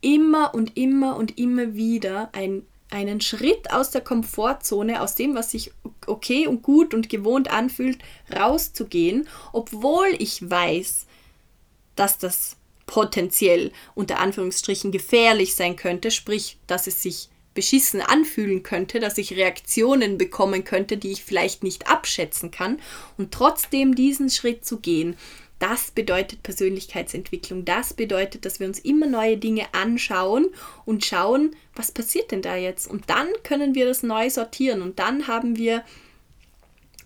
immer und immer und immer wieder ein einen Schritt aus der Komfortzone, aus dem, was sich okay und gut und gewohnt anfühlt, rauszugehen, obwohl ich weiß, dass das potenziell unter Anführungsstrichen gefährlich sein könnte, sprich, dass es sich beschissen anfühlen könnte, dass ich Reaktionen bekommen könnte, die ich vielleicht nicht abschätzen kann. Und trotzdem diesen Schritt zu gehen das bedeutet Persönlichkeitsentwicklung. Das bedeutet, dass wir uns immer neue Dinge anschauen und schauen, was passiert denn da jetzt? Und dann können wir das neu sortieren und dann haben wir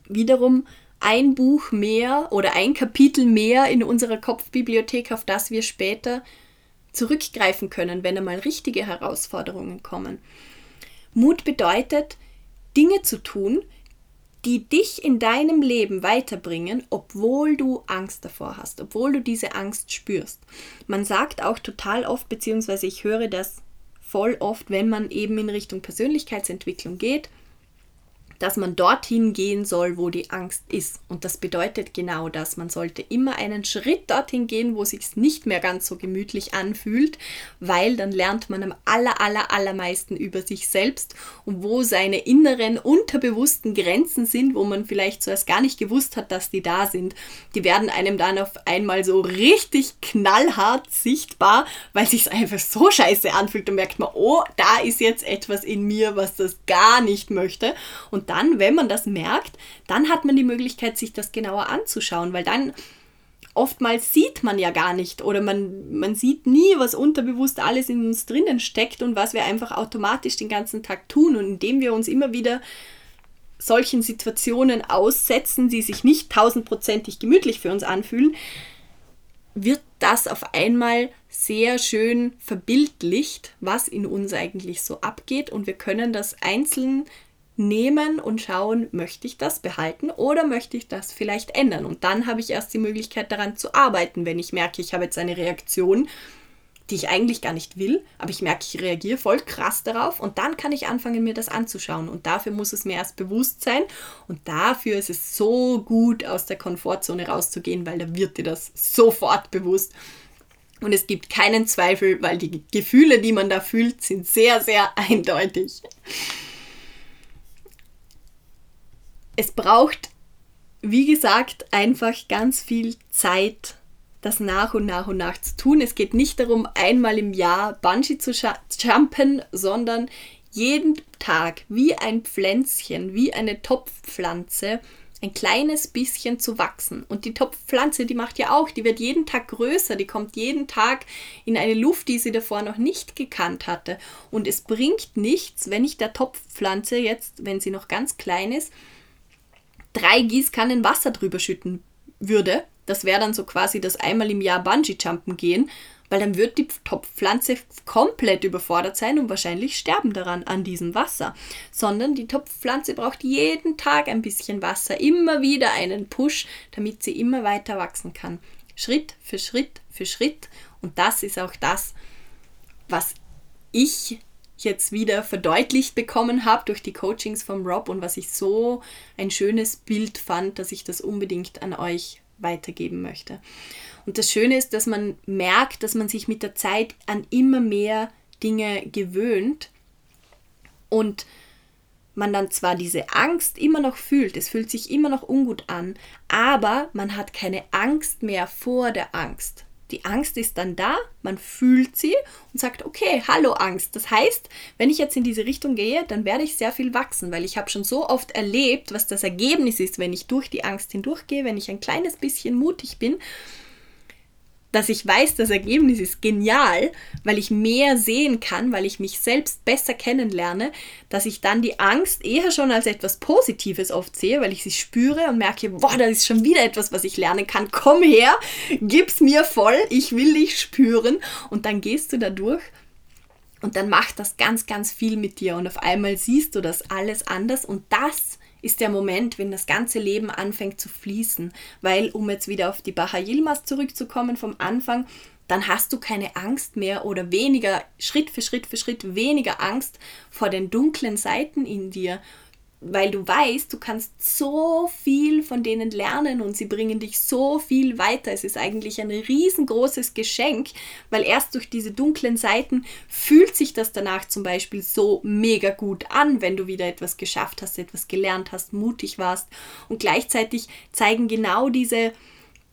wiederum ein Buch mehr oder ein Kapitel mehr in unserer Kopfbibliothek, auf das wir später zurückgreifen können, wenn einmal richtige Herausforderungen kommen. Mut bedeutet, Dinge zu tun, die dich in deinem Leben weiterbringen, obwohl du Angst davor hast, obwohl du diese Angst spürst. Man sagt auch total oft, beziehungsweise ich höre das voll oft, wenn man eben in Richtung Persönlichkeitsentwicklung geht, dass man dorthin gehen soll, wo die Angst ist. Und das bedeutet genau das. Man sollte immer einen Schritt dorthin gehen, wo sich nicht mehr ganz so gemütlich anfühlt, weil dann lernt man am aller, aller, allermeisten über sich selbst und wo seine inneren, unterbewussten Grenzen sind, wo man vielleicht zuerst gar nicht gewusst hat, dass die da sind. Die werden einem dann auf einmal so richtig knallhart sichtbar, weil sich einfach so scheiße anfühlt. Da merkt man, oh, da ist jetzt etwas in mir, was das gar nicht möchte. Und dann, wenn man das merkt, dann hat man die Möglichkeit, sich das genauer anzuschauen, weil dann oftmals sieht man ja gar nicht oder man, man sieht nie, was unterbewusst alles in uns drinnen steckt und was wir einfach automatisch den ganzen Tag tun. Und indem wir uns immer wieder solchen Situationen aussetzen, die sich nicht tausendprozentig gemütlich für uns anfühlen, wird das auf einmal sehr schön verbildlicht, was in uns eigentlich so abgeht und wir können das einzeln nehmen und schauen, möchte ich das behalten oder möchte ich das vielleicht ändern. Und dann habe ich erst die Möglichkeit daran zu arbeiten, wenn ich merke, ich habe jetzt eine Reaktion, die ich eigentlich gar nicht will, aber ich merke, ich reagiere voll krass darauf und dann kann ich anfangen, mir das anzuschauen. Und dafür muss es mir erst bewusst sein und dafür ist es so gut, aus der Komfortzone rauszugehen, weil da wird dir das sofort bewusst. Und es gibt keinen Zweifel, weil die Gefühle, die man da fühlt, sind sehr, sehr eindeutig. Es braucht, wie gesagt, einfach ganz viel Zeit, das nach und nach und nach zu tun. Es geht nicht darum, einmal im Jahr Bungee zu jumpen, sondern jeden Tag wie ein Pflänzchen, wie eine Topfpflanze, ein kleines bisschen zu wachsen. Und die Topfpflanze, die macht ja auch, die wird jeden Tag größer, die kommt jeden Tag in eine Luft, die sie davor noch nicht gekannt hatte. Und es bringt nichts, wenn ich der Topfpflanze jetzt, wenn sie noch ganz klein ist, drei Gießkannen Wasser drüber schütten würde, das wäre dann so quasi das einmal im Jahr Bungee-Jumpen gehen, weil dann wird die Topfpflanze komplett überfordert sein und wahrscheinlich sterben daran an diesem Wasser. Sondern die Topfpflanze braucht jeden Tag ein bisschen Wasser, immer wieder einen Push, damit sie immer weiter wachsen kann. Schritt für Schritt für Schritt. Und das ist auch das, was ich jetzt wieder verdeutlicht bekommen habe durch die Coachings vom Rob und was ich so ein schönes Bild fand, dass ich das unbedingt an euch weitergeben möchte. Und das Schöne ist, dass man merkt, dass man sich mit der Zeit an immer mehr Dinge gewöhnt und man dann zwar diese Angst immer noch fühlt, es fühlt sich immer noch ungut an, aber man hat keine Angst mehr vor der Angst. Die Angst ist dann da, man fühlt sie und sagt, okay, hallo Angst. Das heißt, wenn ich jetzt in diese Richtung gehe, dann werde ich sehr viel wachsen, weil ich habe schon so oft erlebt, was das Ergebnis ist, wenn ich durch die Angst hindurchgehe, wenn ich ein kleines bisschen mutig bin dass ich weiß, das Ergebnis ist genial, weil ich mehr sehen kann, weil ich mich selbst besser kennenlerne, dass ich dann die Angst eher schon als etwas Positives oft sehe, weil ich sie spüre und merke, boah, das ist schon wieder etwas, was ich lernen kann. Komm her, gib's mir voll, ich will dich spüren. Und dann gehst du da durch und dann macht das ganz, ganz viel mit dir und auf einmal siehst du das alles anders und das ist der Moment, wenn das ganze Leben anfängt zu fließen. Weil, um jetzt wieder auf die Baha Yilmaz zurückzukommen vom Anfang, dann hast du keine Angst mehr oder weniger, Schritt für Schritt für Schritt weniger Angst vor den dunklen Seiten in dir weil du weißt, du kannst so viel von denen lernen und sie bringen dich so viel weiter. Es ist eigentlich ein riesengroßes Geschenk, weil erst durch diese dunklen Seiten fühlt sich das danach zum Beispiel so mega gut an, wenn du wieder etwas geschafft hast, etwas gelernt hast, mutig warst. Und gleichzeitig zeigen genau diese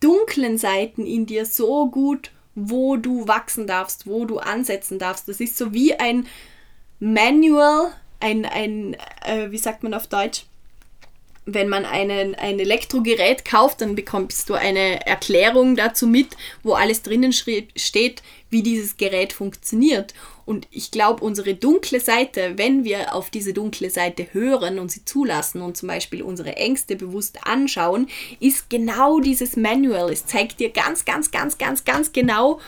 dunklen Seiten in dir so gut, wo du wachsen darfst, wo du ansetzen darfst. Das ist so wie ein Manual ein, ein äh, wie sagt man auf Deutsch? Wenn man einen, ein Elektrogerät kauft, dann bekommst du eine Erklärung dazu mit, wo alles drinnen steht, wie dieses Gerät funktioniert. Und ich glaube, unsere dunkle Seite, wenn wir auf diese dunkle Seite hören und sie zulassen und zum Beispiel unsere Ängste bewusst anschauen, ist genau dieses Manual. Es zeigt dir ganz, ganz, ganz, ganz, ganz genau,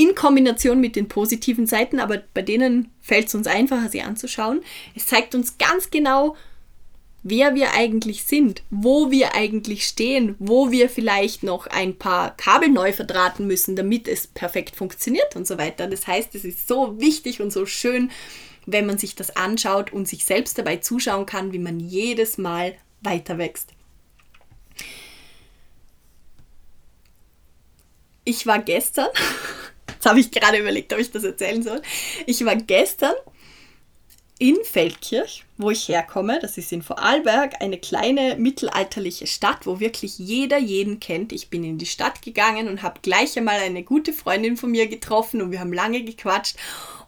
in Kombination mit den positiven Seiten, aber bei denen fällt es uns einfacher, sie anzuschauen. Es zeigt uns ganz genau, wer wir eigentlich sind, wo wir eigentlich stehen, wo wir vielleicht noch ein paar Kabel neu verdrahten müssen, damit es perfekt funktioniert und so weiter. Das heißt, es ist so wichtig und so schön, wenn man sich das anschaut und sich selbst dabei zuschauen kann, wie man jedes Mal weiter wächst. Ich war gestern, jetzt habe ich gerade überlegt, ob ich das erzählen soll. Ich war gestern in Feldkirch, wo ich herkomme. Das ist in Vorarlberg, eine kleine mittelalterliche Stadt, wo wirklich jeder jeden kennt. Ich bin in die Stadt gegangen und habe gleich einmal eine gute Freundin von mir getroffen und wir haben lange gequatscht.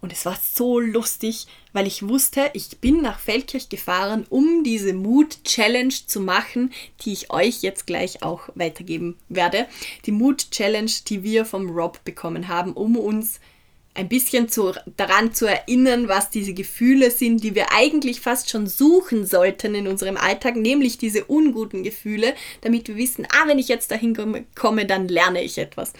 Und es war so lustig, weil ich wusste, ich bin nach Feldkirch gefahren, um diese Mood-Challenge zu machen, die ich euch jetzt gleich auch weitergeben werde. Die Mood-Challenge, die wir vom Rob bekommen haben, um uns ein bisschen zu, daran zu erinnern, was diese Gefühle sind, die wir eigentlich fast schon suchen sollten in unserem Alltag, nämlich diese unguten Gefühle, damit wir wissen, ah, wenn ich jetzt dahin komme, komme dann lerne ich etwas.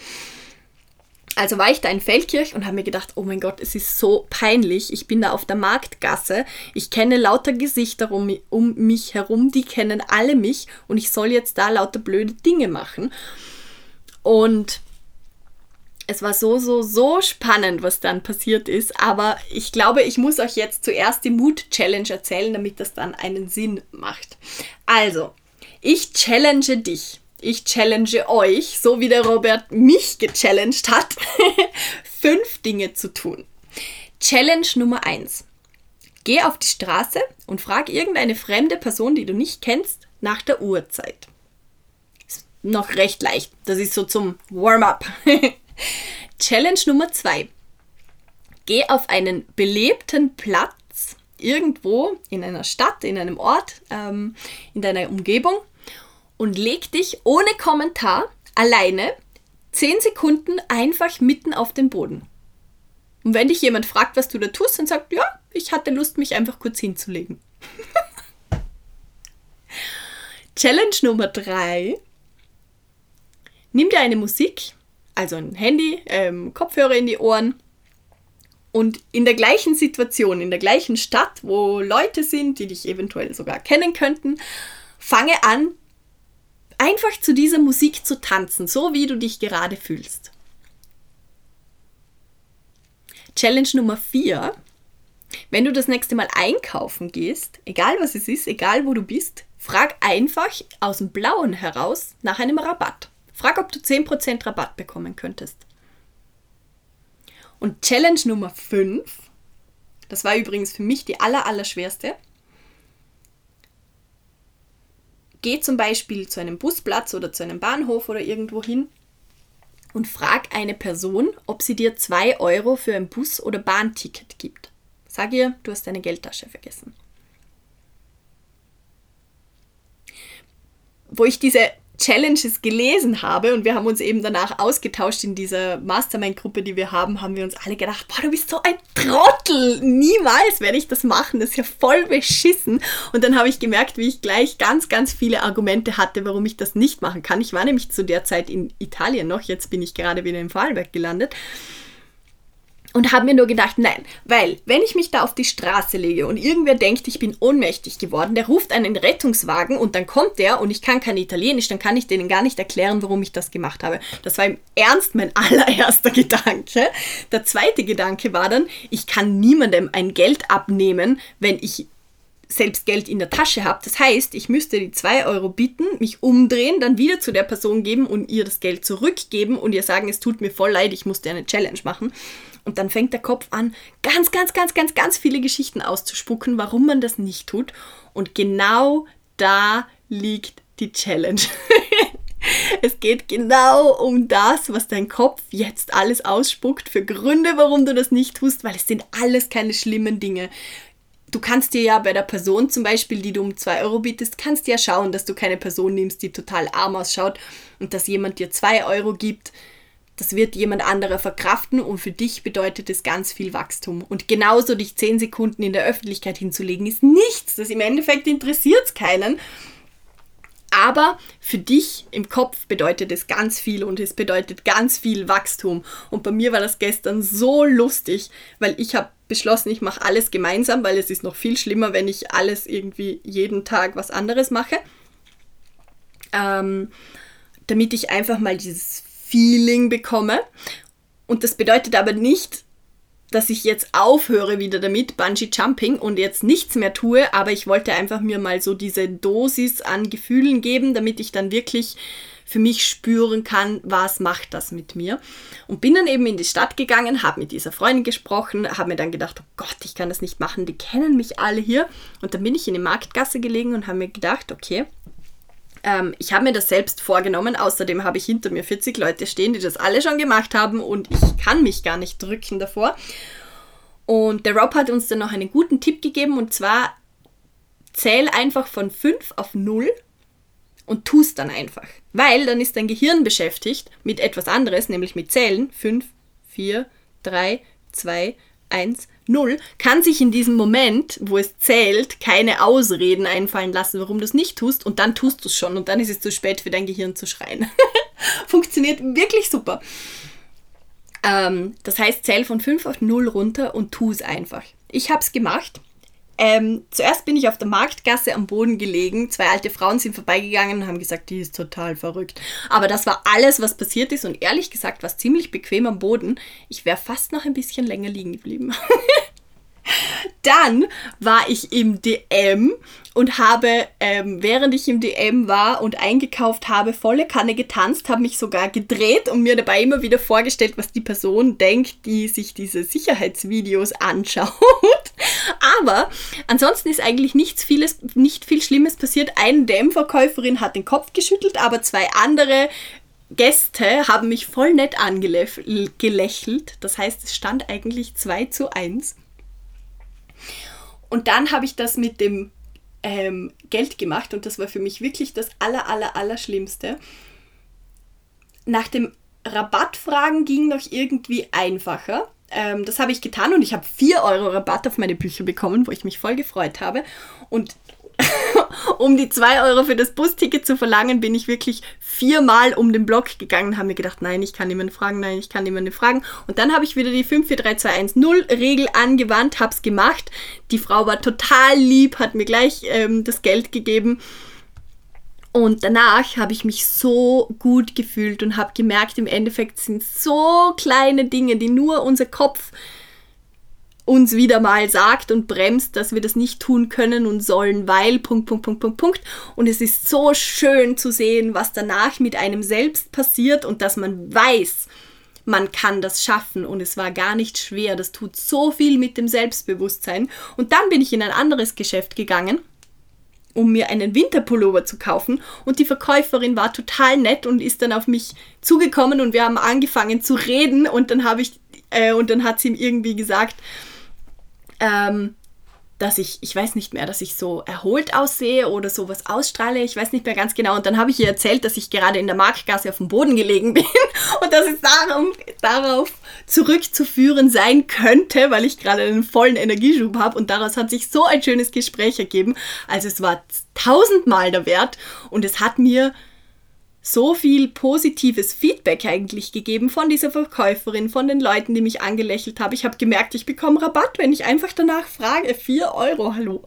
Also war ich da in Feldkirch und habe mir gedacht, oh mein Gott, es ist so peinlich. Ich bin da auf der Marktgasse. Ich kenne lauter Gesichter um, um mich herum, die kennen alle mich und ich soll jetzt da lauter blöde Dinge machen. Und es war so, so, so spannend, was dann passiert ist. Aber ich glaube, ich muss euch jetzt zuerst die Mood-Challenge erzählen, damit das dann einen Sinn macht. Also, ich challenge dich. Ich challenge euch, so wie der Robert mich gechallenged hat, fünf Dinge zu tun. Challenge Nummer eins: Geh auf die Straße und frag irgendeine fremde Person, die du nicht kennst, nach der Uhrzeit. Ist noch recht leicht. Das ist so zum Warm-up. Challenge Nummer zwei. Geh auf einen belebten Platz irgendwo in einer Stadt, in einem Ort, ähm, in deiner Umgebung und leg dich ohne Kommentar alleine 10 Sekunden einfach mitten auf den Boden. Und wenn dich jemand fragt, was du da tust, dann sagt, ja, ich hatte Lust, mich einfach kurz hinzulegen. Challenge Nummer 3. Nimm dir eine Musik, also ein Handy, ähm, Kopfhörer in die Ohren und in der gleichen Situation, in der gleichen Stadt, wo Leute sind, die dich eventuell sogar kennen könnten, fange an, einfach zu dieser Musik zu tanzen, so wie du dich gerade fühlst. Challenge Nummer 4. Wenn du das nächste Mal einkaufen gehst, egal was es ist, egal wo du bist, frag einfach aus dem Blauen heraus nach einem Rabatt. Frag, ob du 10% Rabatt bekommen könntest. Und Challenge Nummer 5, das war übrigens für mich die aller, aller schwerste. Geh zum Beispiel zu einem Busplatz oder zu einem Bahnhof oder irgendwo hin und frag eine Person, ob sie dir 2 Euro für ein Bus- oder Bahnticket gibt. Sag ihr, du hast deine Geldtasche vergessen. Wo ich diese Challenges gelesen habe und wir haben uns eben danach ausgetauscht in dieser Mastermind-Gruppe, die wir haben, haben wir uns alle gedacht, boah, du bist so ein Trottel, niemals werde ich das machen, das ist ja voll beschissen. Und dann habe ich gemerkt, wie ich gleich ganz, ganz viele Argumente hatte, warum ich das nicht machen kann. Ich war nämlich zu der Zeit in Italien noch, jetzt bin ich gerade wieder in Vorarlberg gelandet und habe mir nur gedacht, nein, weil wenn ich mich da auf die Straße lege und irgendwer denkt, ich bin ohnmächtig geworden, der ruft einen Rettungswagen und dann kommt der und ich kann kein Italienisch, dann kann ich denen gar nicht erklären, warum ich das gemacht habe. Das war im Ernst mein allererster Gedanke. Der zweite Gedanke war dann, ich kann niemandem ein Geld abnehmen, wenn ich selbst Geld in der Tasche habe. Das heißt, ich müsste die 2 Euro bitten, mich umdrehen, dann wieder zu der Person geben und ihr das Geld zurückgeben und ihr sagen, es tut mir voll leid, ich musste eine Challenge machen. Und dann fängt der Kopf an, ganz, ganz, ganz, ganz, ganz viele Geschichten auszuspucken, warum man das nicht tut. Und genau da liegt die Challenge. es geht genau um das, was dein Kopf jetzt alles ausspuckt, für Gründe, warum du das nicht tust, weil es sind alles keine schlimmen Dinge. Du kannst dir ja bei der Person zum Beispiel, die du um 2 Euro bietest, kannst ja schauen, dass du keine Person nimmst, die total arm ausschaut und dass jemand dir 2 Euro gibt, das wird jemand anderer verkraften und für dich bedeutet es ganz viel Wachstum. Und genauso dich zehn Sekunden in der Öffentlichkeit hinzulegen, ist nichts. Das im Endeffekt interessiert es keinen. Aber für dich im Kopf bedeutet es ganz viel und es bedeutet ganz viel Wachstum. Und bei mir war das gestern so lustig, weil ich habe beschlossen, ich mache alles gemeinsam, weil es ist noch viel schlimmer, wenn ich alles irgendwie jeden Tag was anderes mache. Ähm, damit ich einfach mal dieses Feeling bekomme. Und das bedeutet aber nicht, dass ich jetzt aufhöre wieder damit, Bungee Jumping und jetzt nichts mehr tue, aber ich wollte einfach mir mal so diese Dosis an Gefühlen geben, damit ich dann wirklich für mich spüren kann, was macht das mit mir. Und bin dann eben in die Stadt gegangen, habe mit dieser Freundin gesprochen, habe mir dann gedacht, oh Gott, ich kann das nicht machen, die kennen mich alle hier. Und dann bin ich in die Marktgasse gelegen und habe mir gedacht, okay, ähm, ich habe mir das selbst vorgenommen. Außerdem habe ich hinter mir 40 Leute stehen, die das alle schon gemacht haben und ich kann mich gar nicht drücken davor. Und der Rob hat uns dann noch einen guten Tipp gegeben und zwar zähl einfach von 5 auf 0 und tust dann einfach. Weil dann ist dein Gehirn beschäftigt mit etwas anderes, nämlich mit Zählen. 5, 4, 3, 2, 1, 0, kann sich in diesem Moment, wo es zählt, keine Ausreden einfallen lassen, warum du es nicht tust und dann tust du es schon und dann ist es zu spät für dein Gehirn zu schreien. Funktioniert wirklich super. Ähm, das heißt, zähl von 5 auf 0 runter und tu es einfach. Ich habe es gemacht ähm, zuerst bin ich auf der Marktgasse am Boden gelegen. Zwei alte Frauen sind vorbeigegangen und haben gesagt, die ist total verrückt. Aber das war alles, was passiert ist. Und ehrlich gesagt war es ziemlich bequem am Boden. Ich wäre fast noch ein bisschen länger liegen geblieben. Dann war ich im DM und habe, ähm, während ich im DM war und eingekauft habe, volle Kanne getanzt, habe mich sogar gedreht und mir dabei immer wieder vorgestellt, was die Person denkt, die sich diese Sicherheitsvideos anschaut. Aber ansonsten ist eigentlich nichts vieles, nicht viel Schlimmes passiert. Eine DM-Verkäuferin hat den Kopf geschüttelt, aber zwei andere Gäste haben mich voll nett angelächelt. Das heißt, es stand eigentlich 2 zu 1. Und dann habe ich das mit dem ähm, Geld gemacht und das war für mich wirklich das aller, aller, aller Schlimmste. Nach dem Rabattfragen ging noch irgendwie einfacher. Ähm, das habe ich getan und ich habe 4 Euro Rabatt auf meine Bücher bekommen, wo ich mich voll gefreut habe. Und um die 2 Euro für das Busticket zu verlangen, bin ich wirklich viermal um den Block gegangen habe mir gedacht, nein, ich kann niemanden fragen, nein, ich kann niemanden fragen. Und dann habe ich wieder die 54321 Regel angewandt, habe es gemacht. Die Frau war total lieb, hat mir gleich ähm, das Geld gegeben. Und danach habe ich mich so gut gefühlt und habe gemerkt, im Endeffekt sind so kleine Dinge, die nur unser Kopf uns wieder mal sagt und bremst, dass wir das nicht tun können und sollen, weil Punkt, Punkt, Punkt, Punkt, Punkt. Und es ist so schön zu sehen, was danach mit einem selbst passiert und dass man weiß, man kann das schaffen und es war gar nicht schwer. Das tut so viel mit dem Selbstbewusstsein. Und dann bin ich in ein anderes Geschäft gegangen um mir einen Winterpullover zu kaufen. Und die Verkäuferin war total nett und ist dann auf mich zugekommen und wir haben angefangen zu reden und dann habe ich, äh, und dann hat sie ihm irgendwie gesagt, ähm, dass ich, ich weiß nicht mehr, dass ich so erholt aussehe oder sowas ausstrahle, ich weiß nicht mehr ganz genau. Und dann habe ich ihr erzählt, dass ich gerade in der Marktgasse auf dem Boden gelegen bin und dass es darum, darauf zurückzuführen sein könnte, weil ich gerade einen vollen Energieschub habe. Und daraus hat sich so ein schönes Gespräch ergeben. Also es war tausendmal der Wert und es hat mir so viel positives Feedback eigentlich gegeben von dieser Verkäuferin, von den Leuten, die mich angelächelt haben. Ich habe gemerkt, ich bekomme Rabatt, wenn ich einfach danach frage. 4 Euro, hallo.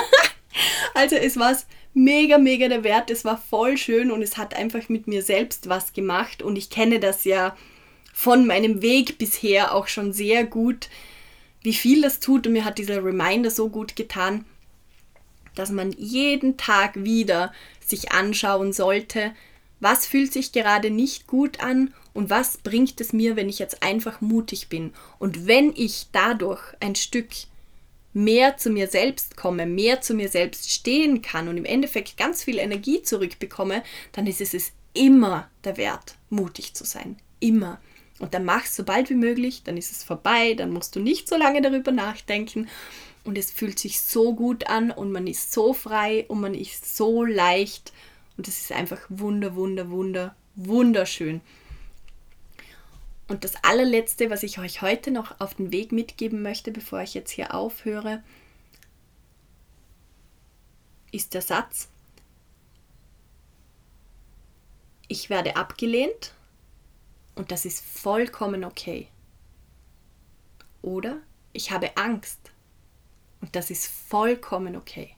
also es war mega, mega der Wert. Es war voll schön und es hat einfach mit mir selbst was gemacht. Und ich kenne das ja von meinem Weg bisher auch schon sehr gut, wie viel das tut. Und mir hat dieser Reminder so gut getan, dass man jeden Tag wieder sich anschauen sollte, was fühlt sich gerade nicht gut an und was bringt es mir, wenn ich jetzt einfach mutig bin. Und wenn ich dadurch ein Stück mehr zu mir selbst komme, mehr zu mir selbst stehen kann und im Endeffekt ganz viel Energie zurückbekomme, dann ist es es immer der Wert, mutig zu sein. Immer. Und dann mach es so bald wie möglich, dann ist es vorbei, dann musst du nicht so lange darüber nachdenken. Und es fühlt sich so gut an und man ist so frei und man ist so leicht und es ist einfach wunder, wunder, wunder, wunderschön. Und das allerletzte, was ich euch heute noch auf den Weg mitgeben möchte, bevor ich jetzt hier aufhöre, ist der Satz, ich werde abgelehnt und das ist vollkommen okay. Oder ich habe Angst und das ist vollkommen okay.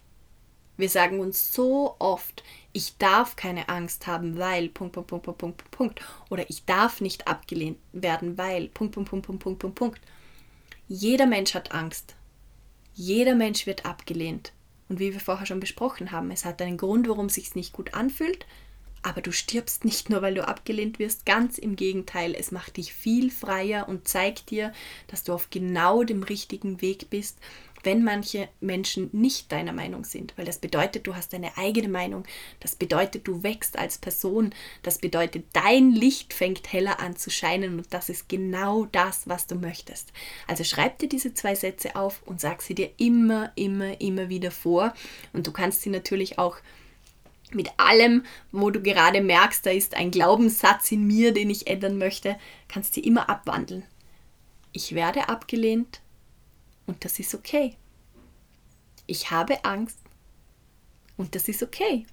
Wir sagen uns so oft, ich darf keine Angst haben, weil Punkt, Punkt, Punkt, Punkt, Punkt, Punkt. Oder ich darf nicht abgelehnt werden, weil Punkt, Punkt, Punkt, Punkt, Punkt, Punkt, Punkt. Jeder Mensch hat Angst. Jeder Mensch wird abgelehnt. Und wie wir vorher schon besprochen haben, es hat einen Grund, warum es sich nicht gut anfühlt. Aber du stirbst nicht nur, weil du abgelehnt wirst. Ganz im Gegenteil, es macht dich viel freier und zeigt dir, dass du auf genau dem richtigen Weg bist wenn manche Menschen nicht deiner Meinung sind, weil das bedeutet, du hast deine eigene Meinung, das bedeutet, du wächst als Person, das bedeutet, dein Licht fängt heller an zu scheinen und das ist genau das, was du möchtest. Also schreib dir diese zwei Sätze auf und sag sie dir immer, immer, immer wieder vor und du kannst sie natürlich auch mit allem, wo du gerade merkst, da ist ein Glaubenssatz in mir, den ich ändern möchte, kannst sie immer abwandeln. Ich werde abgelehnt, und das ist okay. Ich habe Angst und das ist okay.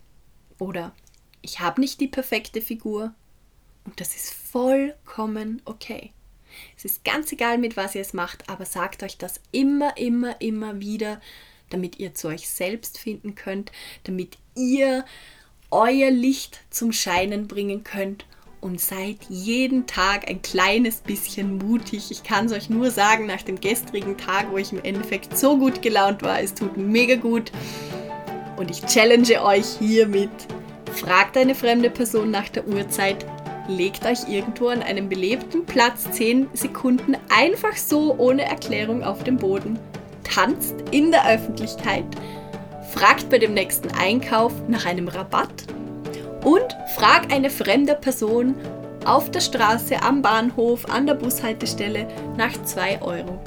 Oder ich habe nicht die perfekte Figur und das ist vollkommen okay. Es ist ganz egal, mit was ihr es macht, aber sagt euch das immer, immer, immer wieder, damit ihr zu euch selbst finden könnt, damit ihr euer Licht zum Scheinen bringen könnt und seid jeden Tag ein kleines bisschen mutig. Ich kann es euch nur sagen, nach dem gestrigen Tag, wo ich im Endeffekt so gut gelaunt war, es tut mega gut. Und ich challenge euch hiermit. Fragt eine fremde Person nach der Uhrzeit, legt euch irgendwo an einem belebten Platz 10 Sekunden einfach so ohne Erklärung auf den Boden, tanzt in der Öffentlichkeit, fragt bei dem nächsten Einkauf nach einem Rabatt und frag eine fremde Person auf der Straße, am Bahnhof, an der Bushaltestelle nach 2 Euro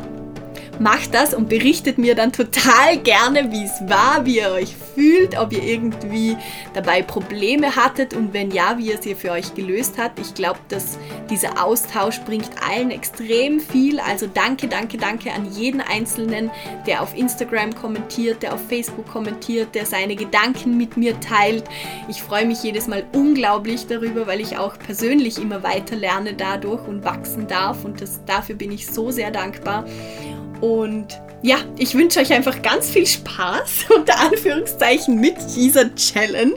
macht das und berichtet mir dann total gerne, wie es war, wie ihr euch fühlt, ob ihr irgendwie dabei Probleme hattet und wenn ja, wie ihr sie für euch gelöst habt. Ich glaube, dass dieser Austausch bringt allen extrem viel. Also danke, danke, danke an jeden Einzelnen, der auf Instagram kommentiert, der auf Facebook kommentiert, der seine Gedanken mit mir teilt. Ich freue mich jedes Mal unglaublich darüber, weil ich auch persönlich immer weiter lerne dadurch und wachsen darf und das, dafür bin ich so sehr dankbar. Und ja, ich wünsche euch einfach ganz viel Spaß, unter Anführungszeichen, mit dieser Challenge.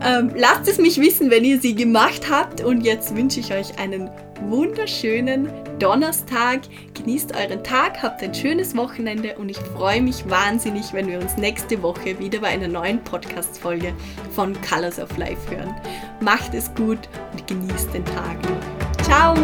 Ähm, lasst es mich wissen, wenn ihr sie gemacht habt. Und jetzt wünsche ich euch einen wunderschönen Donnerstag. Genießt euren Tag, habt ein schönes Wochenende und ich freue mich wahnsinnig, wenn wir uns nächste Woche wieder bei einer neuen Podcast-Folge von Colors of Life hören. Macht es gut und genießt den Tag. Ciao!